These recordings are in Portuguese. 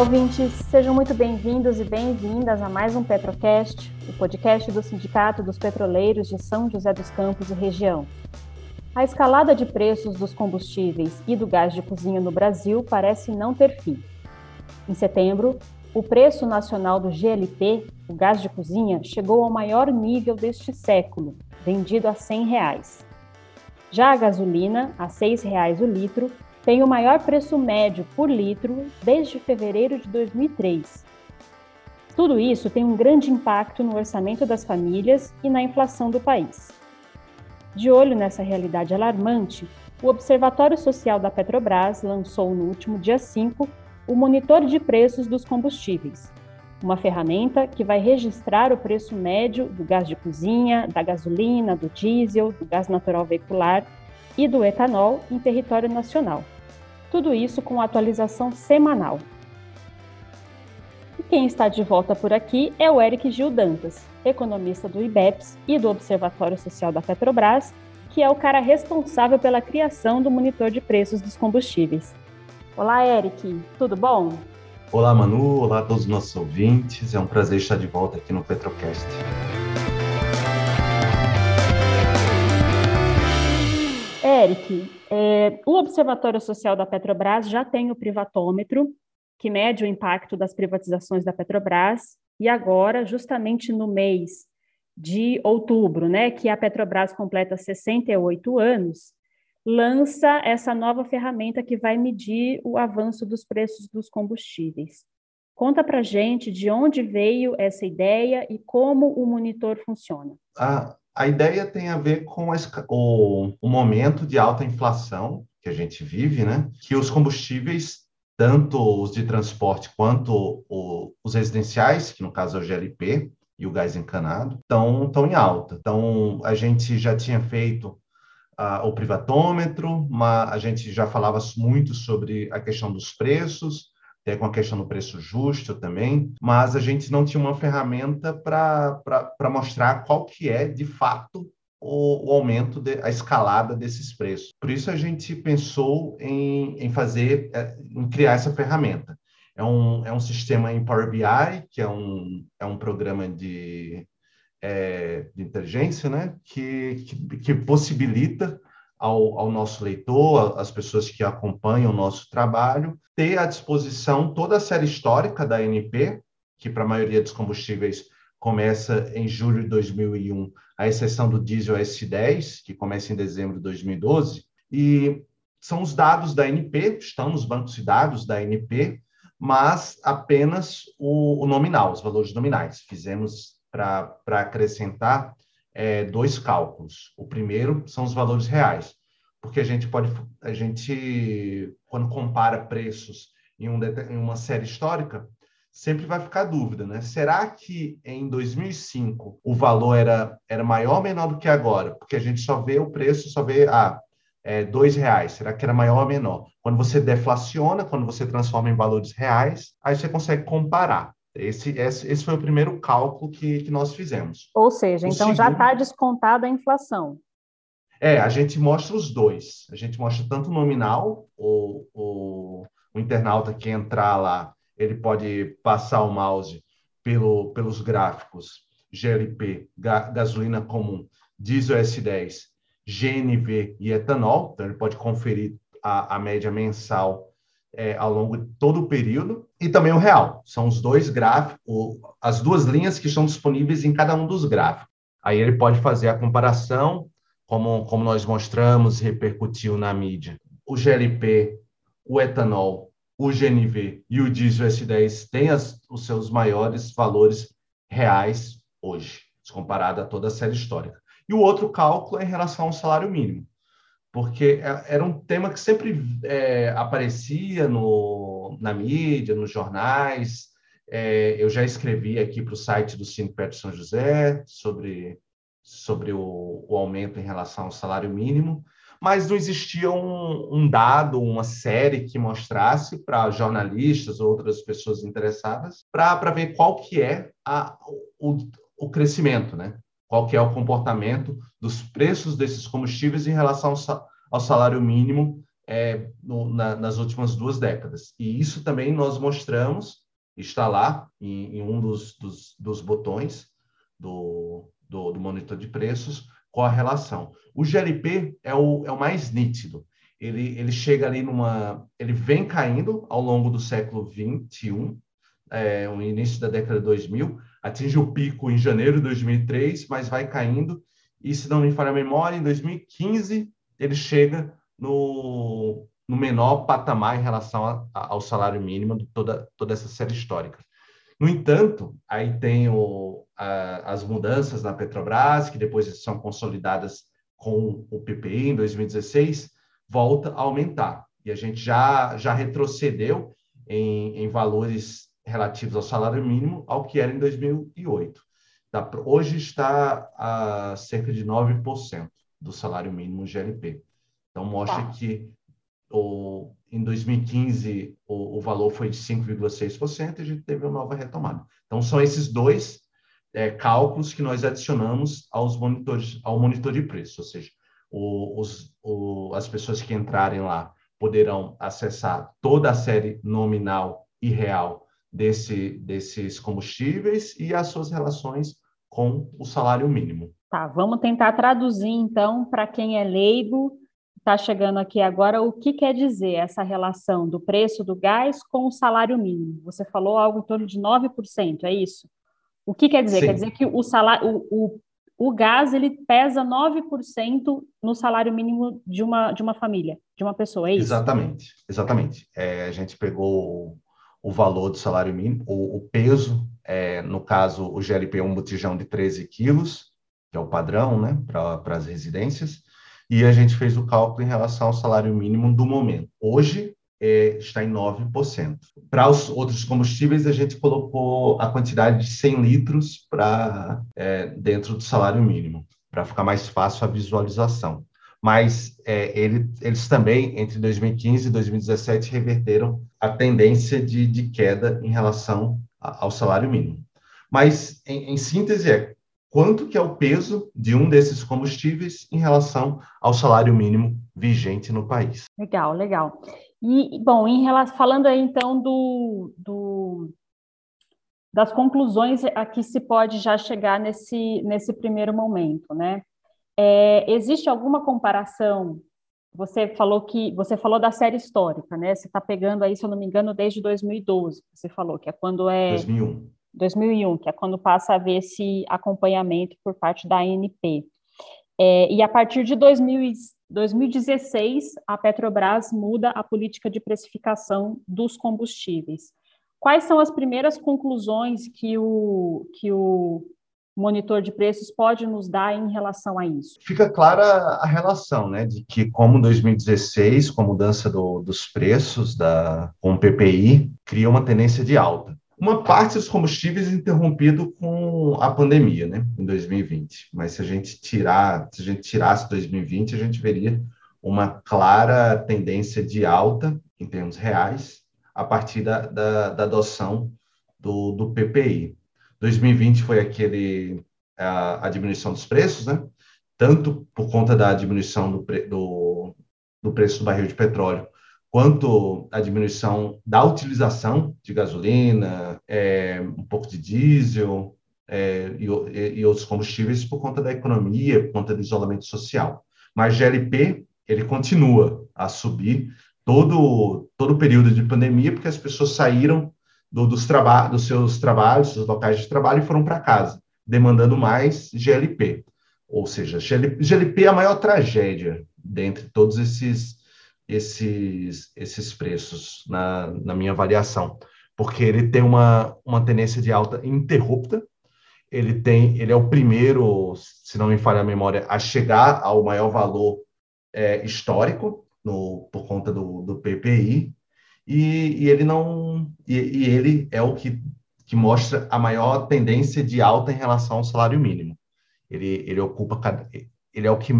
Olá, ouvintes! Sejam muito bem-vindos e bem-vindas a mais um Petrocast, o podcast do Sindicato dos Petroleiros de São José dos Campos e região. A escalada de preços dos combustíveis e do gás de cozinha no Brasil parece não ter fim. Em setembro, o preço nacional do GLP, o gás de cozinha, chegou ao maior nível deste século, vendido a 100 reais. Já a gasolina, a R$ 6,00 o litro, tem o maior preço médio por litro desde fevereiro de 2003. Tudo isso tem um grande impacto no orçamento das famílias e na inflação do país. De olho nessa realidade alarmante, o Observatório Social da Petrobras lançou no último dia 5 o Monitor de Preços dos Combustíveis, uma ferramenta que vai registrar o preço médio do gás de cozinha, da gasolina, do diesel, do gás natural veicular e do etanol em território nacional. Tudo isso com atualização semanal. E quem está de volta por aqui é o Eric Gil Dantas, economista do IBEPS e do Observatório Social da Petrobras, que é o cara responsável pela criação do monitor de preços dos combustíveis. Olá, Eric, tudo bom? Olá, Manu. Olá a todos os nossos ouvintes. É um prazer estar de volta aqui no Petrocast. Eric, é, o Observatório Social da Petrobras já tem o privatômetro, que mede o impacto das privatizações da Petrobras, e agora, justamente no mês de outubro, né, que a Petrobras completa 68 anos, lança essa nova ferramenta que vai medir o avanço dos preços dos combustíveis. Conta para gente de onde veio essa ideia e como o monitor funciona. A, a ideia tem a ver com o, o momento de alta inflação que a gente vive, né? Que os combustíveis, tanto os de transporte quanto o, os residenciais, que no caso é o GLP, e o gás encanado, estão em alta. Então, a gente já tinha feito o privatômetro, a gente já falava muito sobre a questão dos preços, com a questão do preço justo também, mas a gente não tinha uma ferramenta para mostrar qual que é, de fato, o, o, aumento, de, a escalada desses preços. Por isso a gente pensou em, em fazer, é, em criar essa ferramenta. É um, é um sistema em Power BI, que é um, é um programa de é, de inteligência, né, que, que, que possibilita ao, ao, nosso leitor, às pessoas que acompanham o nosso trabalho, ter à disposição toda a série histórica da ANP, que para a maioria dos combustíveis começa em julho de 2001, à exceção do diesel S10, que começa em dezembro de 2012, e são os dados da ANP, estão nos bancos de dados da ANP, mas apenas o, o nominal, os valores nominais. Fizemos para acrescentar é, dois cálculos. O primeiro são os valores reais, porque a gente pode, a gente, quando compara preços em, um, em uma série histórica, sempre vai ficar dúvida, né? Será que em 2005 o valor era, era maior ou menor do que agora? Porque a gente só vê o preço, só vê, ah, é, dois reais, será que era maior ou menor? Quando você deflaciona, quando você transforma em valores reais, aí você consegue comparar. Esse, esse, esse foi o primeiro cálculo que, que nós fizemos. Ou seja, o então segundo... já está descontada a inflação. É, a gente mostra os dois. A gente mostra tanto nominal, o, o, o internauta que entrar lá, ele pode passar o mouse pelo, pelos gráficos GLP, ga, gasolina comum, diesel S10, GNV e etanol. Então, ele pode conferir a, a média mensal é, ao longo de todo o período, e também o real. São os dois gráficos, as duas linhas que estão disponíveis em cada um dos gráficos. Aí ele pode fazer a comparação, como, como nós mostramos repercutiu na mídia. O GLP, o etanol, o GNV e o diesel S10 têm as, os seus maiores valores reais hoje, comparado a toda a série histórica. E o outro cálculo é em relação ao salário mínimo porque é, era um tema que sempre é, aparecia no, na mídia, nos jornais. É, eu já escrevi aqui para o site do Cine Perto São José sobre, sobre o, o, aumento em relação ao salário mínimo, mas não existia um, um dado, uma série que mostrasse para jornalistas ou outras pessoas interessadas para ver qual que é a, o, o crescimento, né? qual que é o comportamento dos preços desses combustíveis em relação ao salário mínimo é, no, na, nas últimas duas décadas. E isso também nós mostramos, está lá em, em um dos, dos, dos botões do, do, do, monitor de preços, qual a relação. O GLP é o, é o mais nítido. Ele, ele chega ali numa. Ele vem caindo ao longo do século XXI, é, o início da década de 2000, atinge o pico em janeiro de 2003, mas vai caindo. E, se não me falha a memória, em 2015 ele chega no, no menor patamar em relação a, a, ao salário mínimo de toda, toda essa série histórica. No entanto, aí tem o, a, as mudanças na Petrobras, que depois são consolidadas com o PPI em 2016, volta a aumentar. E a gente já, já retrocedeu em, em valores relativos ao salário mínimo ao que era em 2008. Tá, hoje está a cerca de 9% do salário mínimo GLP. Então, mostra tá. que o, em 2015 o, o valor foi de 5,6% e a gente teve uma nova retomada. Então, são esses dois é, cálculos que nós adicionamos aos monitores, ao monitor de preço, ou seja, o, os, o, as pessoas que entrarem lá poderão acessar toda a série nominal e real desse, desses combustíveis e as suas relações com o salário mínimo. Tá, vamos tentar traduzir então para quem é leigo, está chegando aqui agora, o que quer dizer essa relação do preço do gás com o salário mínimo? Você falou algo em torno de 9%, é isso? O que quer dizer? Sim. Quer dizer que o salário, o, o, o gás ele pesa 9% no salário mínimo de uma, de uma família, de uma pessoa, é isso? Exatamente, exatamente. É, a gente pegou o valor do salário mínimo, o, o peso, é, no caso, o GLP é um botijão de 13 quilos, que é o padrão né, para as residências, e a gente fez o cálculo em relação ao salário mínimo do momento. Hoje, é, está em 9%. Para os outros combustíveis, a gente colocou a quantidade de 100 litros para é, dentro do salário mínimo, para ficar mais fácil a visualização. Mas é, ele, eles também, entre 2015 e 2017, reverteram a tendência de, de queda em relação a, ao salário mínimo. Mas, em, em síntese, é quanto que é o peso de um desses combustíveis em relação ao salário mínimo vigente no país. Legal, legal. E, bom, em relação, falando aí então do, do, das conclusões a que se pode já chegar nesse, nesse primeiro momento, né? É, existe alguma comparação? Você falou que você falou da série histórica, né? Você está pegando aí, se eu não me engano, desde 2012. Você falou que é quando é 2001. 2001, que é quando passa a haver esse acompanhamento por parte da ANP. É, e a partir de 2000, 2016, a Petrobras muda a política de precificação dos combustíveis. Quais são as primeiras conclusões que o, que o monitor de preços pode nos dar em relação a isso? Fica clara a relação, né, de que como 2016, com a mudança do, dos preços da, com o PPI, cria uma tendência de alta. Uma parte dos combustíveis interrompido com a pandemia, né, em 2020. Mas se a gente tirar, se a gente tirasse 2020, a gente veria uma clara tendência de alta em termos reais a partir da, da, da adoção do, do PPI. 2020 foi aquele a, a, diminuição dos preços, né? Tanto por conta da diminuição do, do, do preço do barril de petróleo, quanto a diminuição da utilização de gasolina, é, um pouco de diesel é, e, e, outros combustíveis por conta da economia, por conta do isolamento social. Mas GLP, ele continua a subir todo, todo o período de pandemia, porque as pessoas saíram do, dos, traba dos seus trabalhos, dos locais de trabalho e foram para casa, demandando mais GLP. Ou seja, GLP, GLP é a maior tragédia dentre todos esses esses, esses preços na, na minha avaliação, porque ele tem uma, uma tendência de alta interrupta, ele tem, ele é o primeiro, se não me falha a memória, a chegar ao maior valor é, histórico no, por conta do, do PPI, e, e ele não, e, e, ele é o que, que mostra a maior tendência de alta em relação ao salário mínimo. Ele, ele ocupa, ele é o que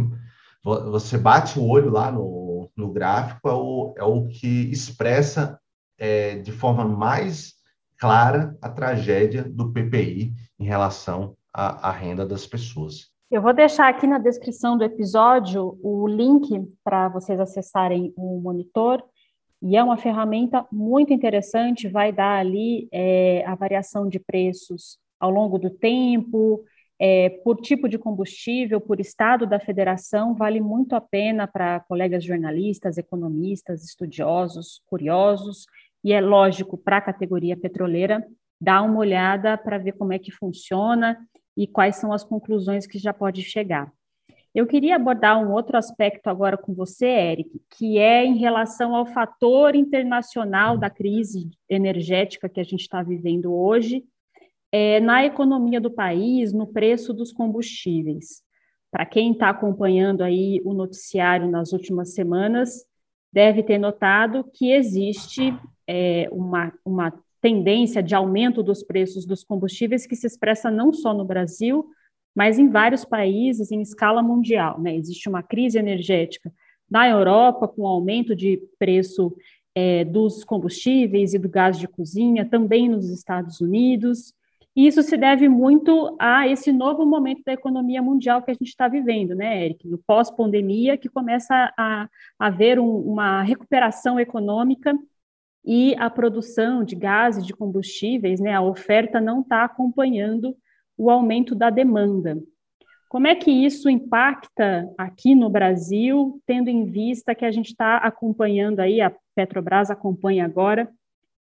você bate o olho lá no, no gráfico é o, é o que expressa é, de forma mais clara a tragédia do PPI em relação à, à renda das pessoas. Eu vou deixar aqui na descrição do episódio o link para vocês acessarem o monitor. E é uma ferramenta muito interessante, vai dar ali é, a variação de preços ao longo do tempo, é, por tipo de combustível, por estado da federação, vale muito a pena para colegas jornalistas, economistas, estudiosos, curiosos, e é lógico, para a categoria petroleira, dar uma olhada para ver como é que funciona e quais são as conclusões que já pode chegar. Eu queria abordar um outro aspecto agora com você, Eric, que é em relação ao fator internacional da crise energética que a gente está vivendo hoje, é, na economia do país, no preço dos combustíveis. Para quem está acompanhando aí o noticiário nas últimas semanas, deve ter notado que existe é, uma, uma tendência de aumento dos preços dos combustíveis que se expressa não só no Brasil, mas em vários países em escala mundial. Né? Existe uma crise energética na Europa, com aumento de preço é, dos combustíveis e do gás de cozinha, também nos Estados Unidos. E isso se deve muito a esse novo momento da economia mundial que a gente está vivendo, né, Eric? No pós-pandemia, que começa a haver um, uma recuperação econômica e a produção de gases, de combustíveis, né, a oferta não está acompanhando o aumento da demanda. Como é que isso impacta aqui no Brasil, tendo em vista que a gente está acompanhando aí, a Petrobras acompanha agora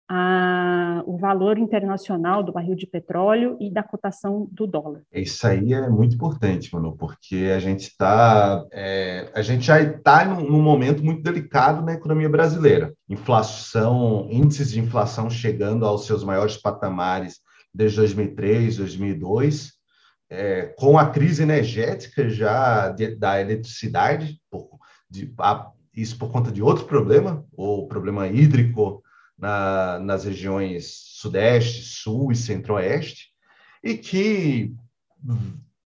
a, o valor internacional do barril de petróleo e da cotação do dólar. Isso aí é muito importante, Manu, porque a gente está é, a gente já está num, num, momento muito delicado na economia brasileira. Inflação, índices de inflação chegando aos seus maiores patamares desde 2003, 2002, é, com a crise energética já de, da eletricidade, por, de, a, isso por conta de outro problema, o problema hídrico na, nas regiões Sudeste, Sul e Centro-Oeste, e que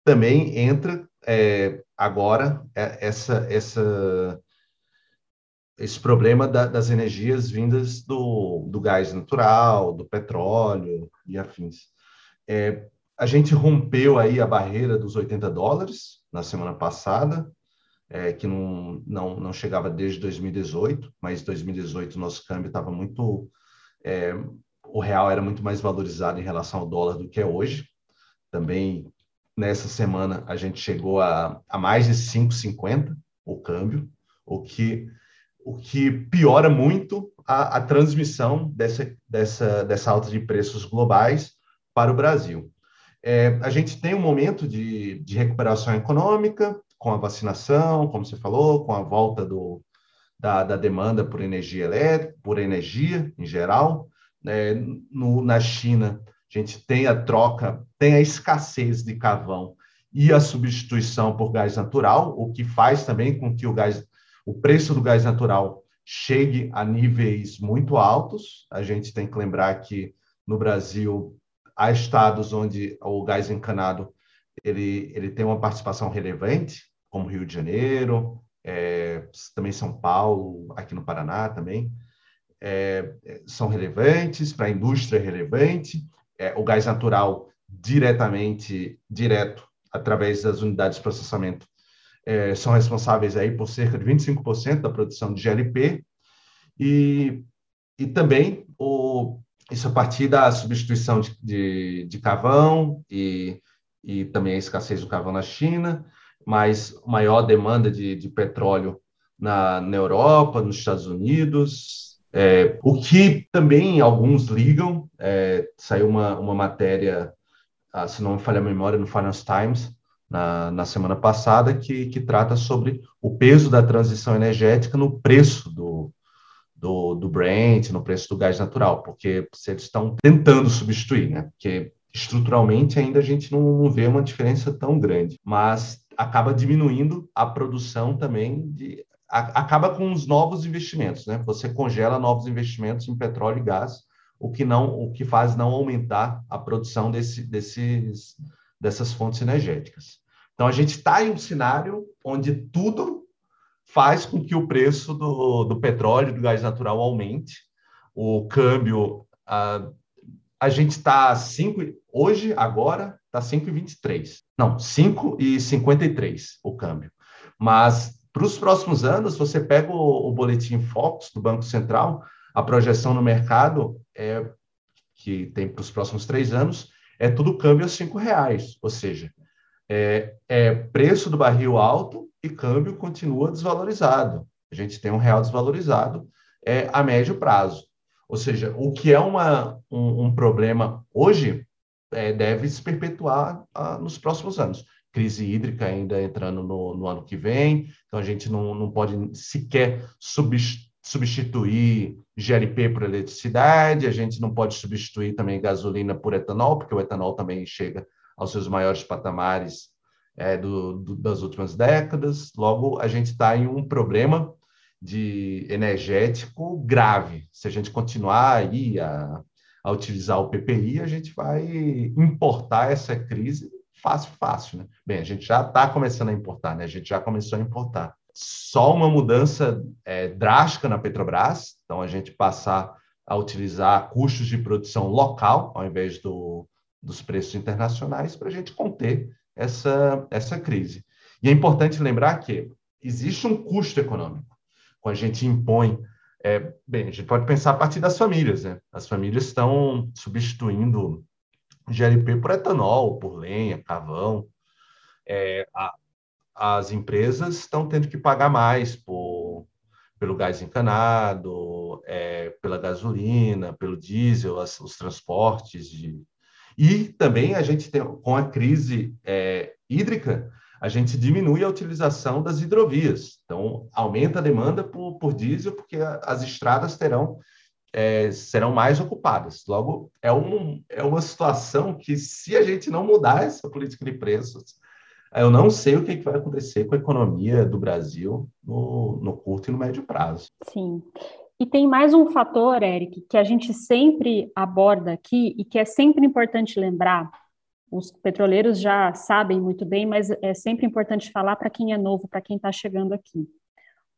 também entra é, agora é, essa, essa, esse problema da, das energias vindas do, do gás natural, do petróleo e afins. É, a gente rompeu aí a barreira dos 80 dólares na semana passada, é, que não, não, não chegava desde 2018, mas 2018 nosso câmbio estava muito. É, o real era muito mais valorizado em relação ao dólar do que é hoje. Também nessa semana a gente chegou a, a mais de 5,50 o câmbio, o que, o que piora muito a, a transmissão dessa, dessa, dessa alta de preços globais para o Brasil. É, a gente tem um momento de, de recuperação econômica, com a vacinação, como você falou, com a volta do, da, da demanda por energia elétrica, por energia em geral. Né? No, na China, a gente tem a troca, tem a escassez de carvão e a substituição por gás natural, o que faz também com que o gás, o preço do gás natural chegue a níveis muito altos. A gente tem que lembrar que no Brasil há estados onde o gás encanado ele, ele tem uma participação relevante, como Rio de Janeiro, é, também São Paulo, aqui no Paraná também, é, são relevantes, para a indústria é relevante, é, o gás natural diretamente, direto, através das unidades de processamento, é, são responsáveis aí por cerca de 25% da produção de GLP, e, e também o, isso a partir da substituição de, de, de carvão e e também a escassez do carvão na China, mas maior demanda de, de petróleo na, na Europa, nos Estados Unidos, é, o que também alguns ligam, é, saiu uma, uma matéria, ah, se não me falha a memória, no Financial Times, na, na semana passada, que, que trata sobre o peso da transição energética no preço do, do, do Brent, no preço do gás natural, porque eles estão tentando substituir, né? Porque estruturalmente ainda a gente não, vê uma diferença tão grande, mas acaba diminuindo a produção também de acaba com os novos investimentos, né? Você congela novos investimentos em petróleo e gás, o que não o que faz não aumentar a produção desse, desses dessas fontes energéticas. Então a gente está em um cenário onde tudo faz com que o preço do, do petróleo e do gás natural aumente, o câmbio a, a gente está 5, hoje, agora, está 5,23. não, 5,53 o câmbio. Mas para os próximos anos, você pega o, o boletim Focus do Banco Central, a projeção no mercado é que tem para os próximos três anos é tudo câmbio a cinco reais, ou seja, é, é preço do barril alto e câmbio continua desvalorizado. A gente tem um real desvalorizado é, a médio prazo. Ou seja, o que é uma, um, um problema hoje é, deve se perpetuar ah, nos próximos anos. Crise hídrica ainda entrando no, no, ano que vem, então a gente não, não pode sequer substituir GLP por eletricidade, a gente não pode substituir também gasolina por etanol, porque o etanol também chega aos seus maiores patamares é, do, do, das últimas décadas. Logo, a gente está em um problema de energético grave. Se a gente continuar aí a, a utilizar o PPI, a gente vai importar essa crise fácil, fácil, né? Bem, a gente já está começando a importar, né? A gente já começou a importar. Só uma mudança é, drástica na Petrobras, então a gente passar a utilizar custos de produção local, ao invés do, dos preços internacionais, para a gente conter essa, essa crise. E é importante lembrar que existe um custo econômico. A gente impõe é, bem, a gente pode pensar a partir das famílias, né? As famílias estão substituindo GLP por etanol, por lenha, carvão. É, a, as empresas estão tendo que pagar mais por, pelo gás encanado, é, pela gasolina, pelo diesel, as, os transportes. De... E também a gente tem, com a crise é, hídrica, a gente diminui a utilização das hidrovias. Então, aumenta a demanda por, por diesel, porque as estradas terão é, serão mais ocupadas. Logo, é, um, é uma situação que, se a gente não mudar essa política de preços, eu não sei o que, que vai acontecer com a economia do Brasil no, no curto e no médio prazo. Sim. E tem mais um fator, Eric, que a gente sempre aborda aqui e que é sempre importante lembrar, os petroleiros já sabem muito bem, mas é sempre importante falar para quem é novo, para quem está chegando aqui.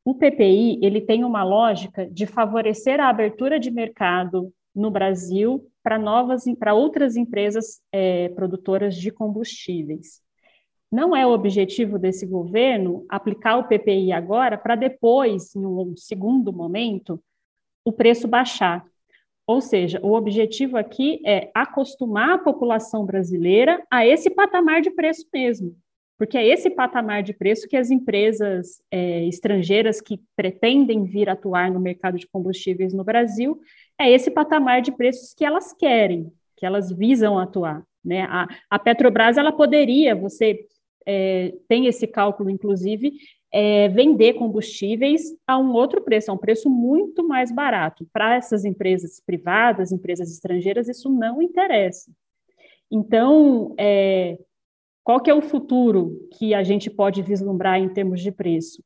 O PPI ele tem uma lógica de favorecer a abertura de mercado no Brasil para novas, para outras empresas é, produtoras de combustíveis. Não é o objetivo desse governo aplicar o PPI agora para depois, em um segundo momento, o preço baixar. Ou seja, o objetivo aqui é acostumar a população brasileira a esse patamar de preço mesmo, porque é esse patamar de preço que as empresas é, estrangeiras que pretendem vir atuar no mercado de combustíveis no Brasil, é esse patamar de preços que elas querem, que elas visam atuar. Né? A, a Petrobras ela poderia, você é, tem esse cálculo, inclusive, é, vender combustíveis a um outro preço, a um preço muito mais barato. Para essas empresas privadas, empresas estrangeiras, isso não interessa. Então, é, qual que é o futuro que a gente pode vislumbrar em termos de preço?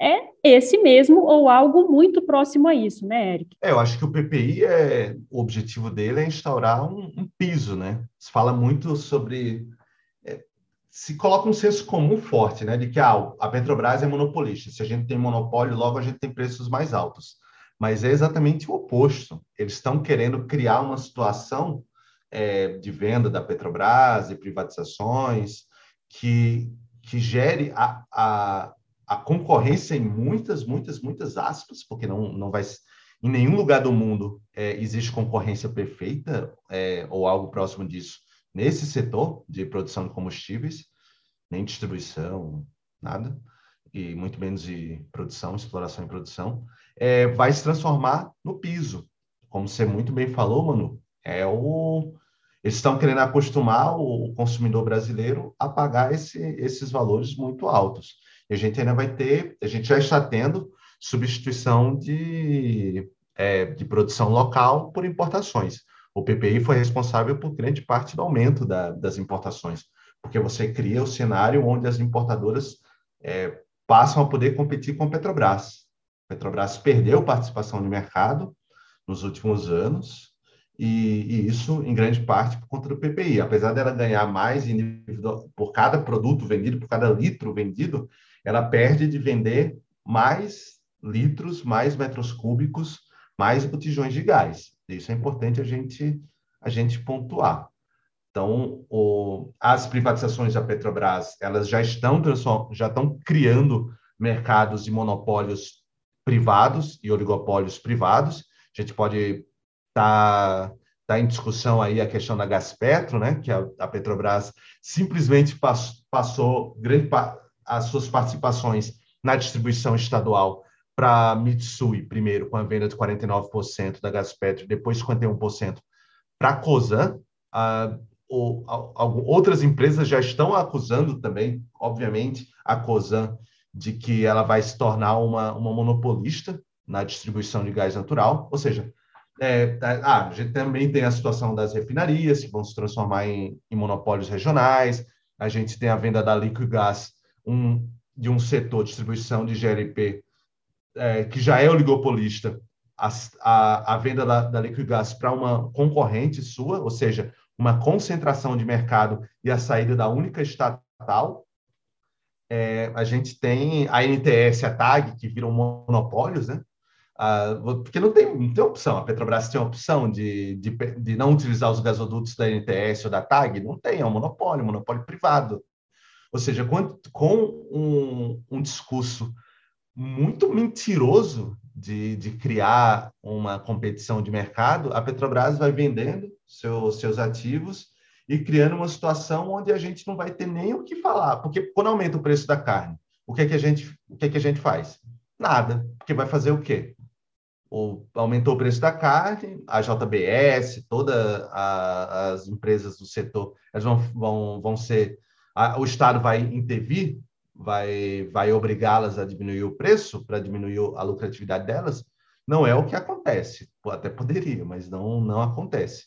É esse mesmo ou algo muito próximo a isso, né, Eric? É, eu acho que o PPI, é, o objetivo dele é instaurar um, um piso, né? Se fala muito sobre se coloca um senso comum forte, né, de que ah, a Petrobras é monopolista. Se a gente tem monopólio, logo a gente tem preços mais altos. Mas é exatamente o oposto. Eles estão querendo criar uma situação é, de venda da Petrobras e privatizações que, que gere a, a, a concorrência em muitas, muitas, muitas aspas, porque não, não vai em nenhum lugar do mundo é, existe concorrência perfeita é, ou algo próximo disso nesse setor de produção de combustíveis, nem distribuição, nada, e muito menos de produção, exploração e produção, é, vai se transformar no piso. Como você muito bem falou, Manu, é o, eles estão querendo acostumar o consumidor brasileiro a pagar esse, esses valores muito altos. E a gente ainda vai ter, a gente já está tendo substituição de, é, de produção local por importações. O PPI foi responsável por grande parte do aumento da, das importações, porque você cria o cenário onde as importadoras é, passam a poder competir com a Petrobras. A Petrobras perdeu participação de mercado nos últimos anos, e, e, isso em grande parte por conta do PPI. Apesar dela ganhar mais por cada produto vendido, por cada litro vendido, ela perde de vender mais litros, mais metros cúbicos, mais botijões de gás. Isso é importante a gente, a gente pontuar. Então, o, as privatizações da Petrobras, elas já estão, já estão criando mercados de monopólios privados e oligopólios privados. A gente pode estar tá, tá em discussão aí a questão da Gaspetro, né, que a, a Petrobras simplesmente pass, passou grande as suas participações na distribuição estadual para Mitsui, primeiro com a venda de 49% da Gaspetro, depois 51% para a Cosan. Ah, ou, outras empresas já estão acusando também, obviamente, a Cosan de que ela vai se tornar uma, uma monopolista na distribuição de gás natural, ou seja, é, ah, a gente também tem a situação das refinarias, que vão se transformar em, em monopólios regionais, a gente tem a venda da Liquigás, um, de um setor de distribuição de GLP é, que já é oligopolista, a, a, a venda da, da Liquigás para uma concorrente sua, ou seja, uma concentração de mercado e a saída da única estatal. É, a gente tem a NTS, a TAG, que viram monopólios, né? Ah, porque não tem, não tem opção. A Petrobras tem opção de, de, de, não utilizar os gasodutos da NTS ou da TAG? Não tem, é um monopólio, um monopólio privado. Ou seja, com, com um, um discurso muito mentiroso de, de, criar uma competição de mercado, a Petrobras vai vendendo seu, seus ativos e criando uma situação onde a gente não vai ter nem o que falar, porque quando aumenta o preço da carne, o que é que a gente, o que é que a gente faz? Nada, porque vai fazer o quê? O, aumentou o preço da carne, a JBS, todas as empresas do setor, elas vão, vão, vão ser, a, o Estado vai intervir vai, vai obrigá-las a diminuir o preço para diminuir a lucratividade delas, não é o que acontece. Até poderia, mas não, não acontece.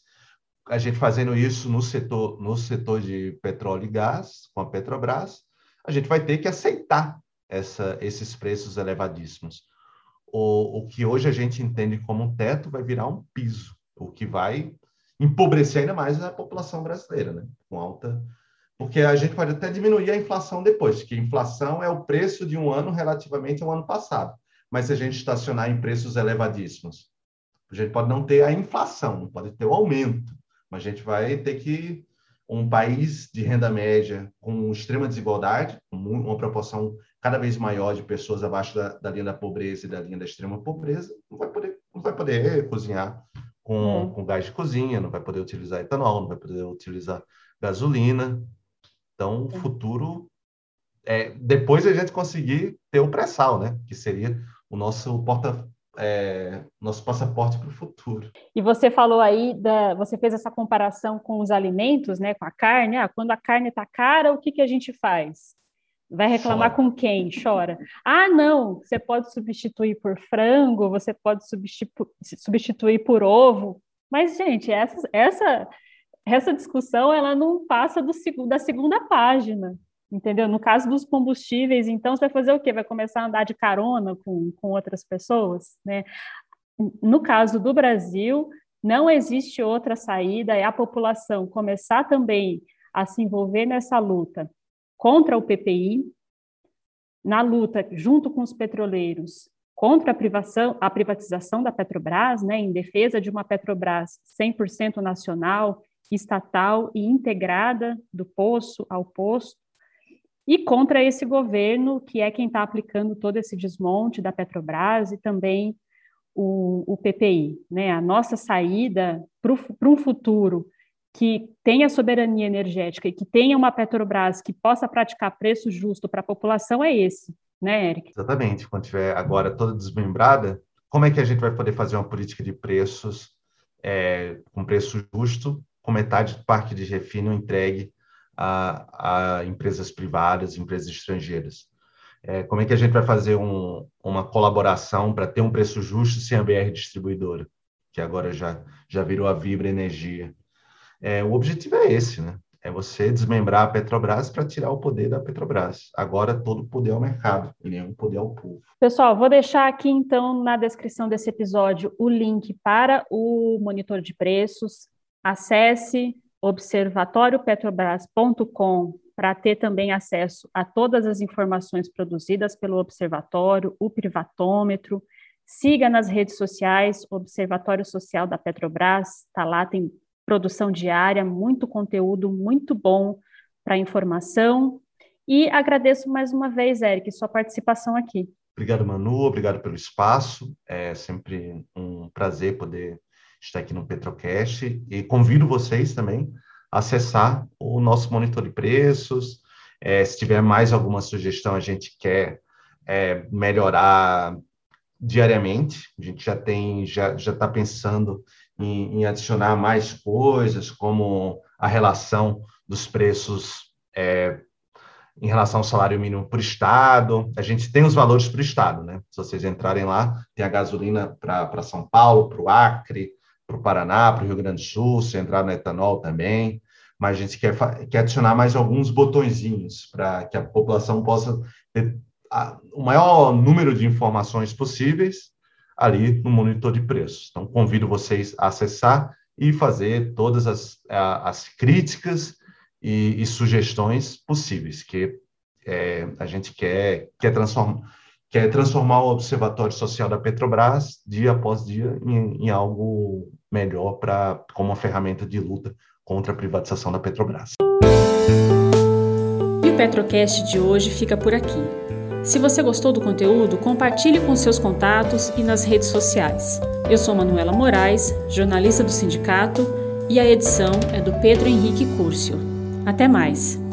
A gente fazendo isso no setor, no setor de petróleo e gás, com a Petrobras, a gente vai ter que aceitar essa, esses preços elevadíssimos. O, o que hoje a gente entende como um teto vai virar um piso, o que vai empobrecer ainda mais a população brasileira, né? com alta porque a gente pode até diminuir a inflação depois, que inflação é o preço de um ano relativamente ao ano passado. Mas se a gente estacionar em preços elevadíssimos, a gente pode não ter a inflação, não pode ter o aumento, mas a gente vai ter que um país de renda média com extrema desigualdade, uma proporção cada vez maior de pessoas abaixo da, da, linha da pobreza e da linha da extrema pobreza, não vai poder, não vai poder cozinhar com, hum. com gás de cozinha, não vai poder utilizar etanol, não vai poder utilizar gasolina, então, o futuro é depois a gente conseguir ter o pré-sal, né? Que seria o nosso porta é, nosso passaporte para o futuro. E você falou aí da, você fez essa comparação com os alimentos, né? Com a carne. Ah, quando a carne está cara, o que que a gente faz? Vai reclamar Chora. com quem? Chora. Ah, não, você pode substituir por frango, você pode substitu substituir por ovo. Mas, gente, essa, essa essa discussão ela não passa do, da segunda página, entendeu? No caso dos combustíveis, então você vai fazer o quê? Vai começar a andar de carona com, com outras pessoas, né? No caso do Brasil, não existe outra saída, é a população começar também a se envolver nessa luta contra o PPI, na luta junto com os petroleiros contra a, privação, a privatização da Petrobras, né, em defesa de uma Petrobras 100% nacional, estatal e integrada do poço ao posto, e contra esse governo, que é quem está aplicando todo esse desmonte da Petrobras e também o, o PPI. Né? A nossa saída para um futuro que tenha soberania energética e que tenha uma Petrobras que possa praticar preço justo para a população é esse, né, Eric? Exatamente. Quando tiver agora toda desmembrada, como é que a gente vai poder fazer uma política de preços é, com preço justo com metade do parque de refino entregue a, a empresas privadas, empresas estrangeiras. É, como é que a gente vai fazer um, uma colaboração para ter um preço justo sem a BR distribuidora, que agora já, já virou a Vibra Energia? É, o objetivo é esse, né? É você desmembrar a Petrobras para tirar o poder da Petrobras. Agora todo o poder ao mercado e nenhum poder ao povo. Pessoal, vou deixar aqui então na descrição desse episódio o link para o monitor de preços. Acesse observatoriopetrobras.com para ter também acesso a todas as informações produzidas pelo Observatório, o privatômetro. Siga nas redes sociais, Observatório Social da Petrobras, está lá, tem produção diária, muito conteúdo, muito bom para informação. E agradeço mais uma vez, Eric, sua participação aqui. Obrigado, Manu, obrigado pelo espaço. É sempre um prazer poder estar aqui no Petrocast e convido vocês também a acessar o nosso monitor de preços. É, se tiver mais alguma sugestão, a gente quer é, melhorar diariamente. A gente já tem, já já está pensando em, em, adicionar mais coisas, como a relação dos preços é, em relação ao salário mínimo por estado. A gente tem os valores o estado, né? Se vocês entrarem lá, tem a gasolina para São Paulo, para o Acre, para o Paraná, para o Rio Grande do Sul, se entrar no etanol também. Mas a gente quer, quer adicionar mais alguns botõezinhos para que a população possa ter a, o maior número de informações possíveis ali no monitor de preços. Então, convido vocês a acessar e fazer todas as, as críticas e, e sugestões possíveis, que é, a gente quer, quer, transform, quer transformar o Observatório Social da Petrobras, dia após dia, em, em algo melhor para como uma ferramenta de luta contra a privatização da Petrobras. E o Petrocast de hoje fica por aqui. Se você gostou do conteúdo, compartilhe com seus contatos e nas redes sociais. Eu sou Manuela Moraes, jornalista do sindicato, e a edição é do Pedro Henrique Curcio. Até mais!